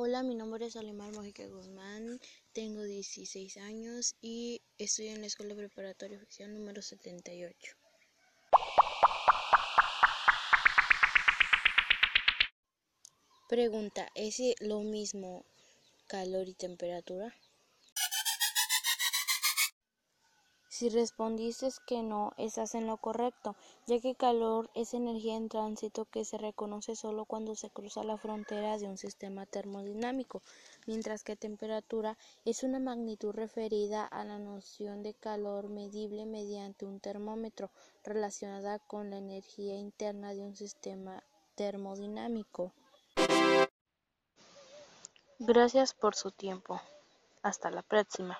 Hola, mi nombre es Alemar Mojica Guzmán, tengo 16 años y estoy en la Escuela Preparatoria Oficial número 78. Pregunta, ¿es lo mismo calor y temperatura? Si respondiste que no, estás en lo correcto, ya que calor es energía en tránsito que se reconoce solo cuando se cruza la frontera de un sistema termodinámico, mientras que temperatura es una magnitud referida a la noción de calor medible mediante un termómetro relacionada con la energía interna de un sistema termodinámico. Gracias por su tiempo. Hasta la próxima.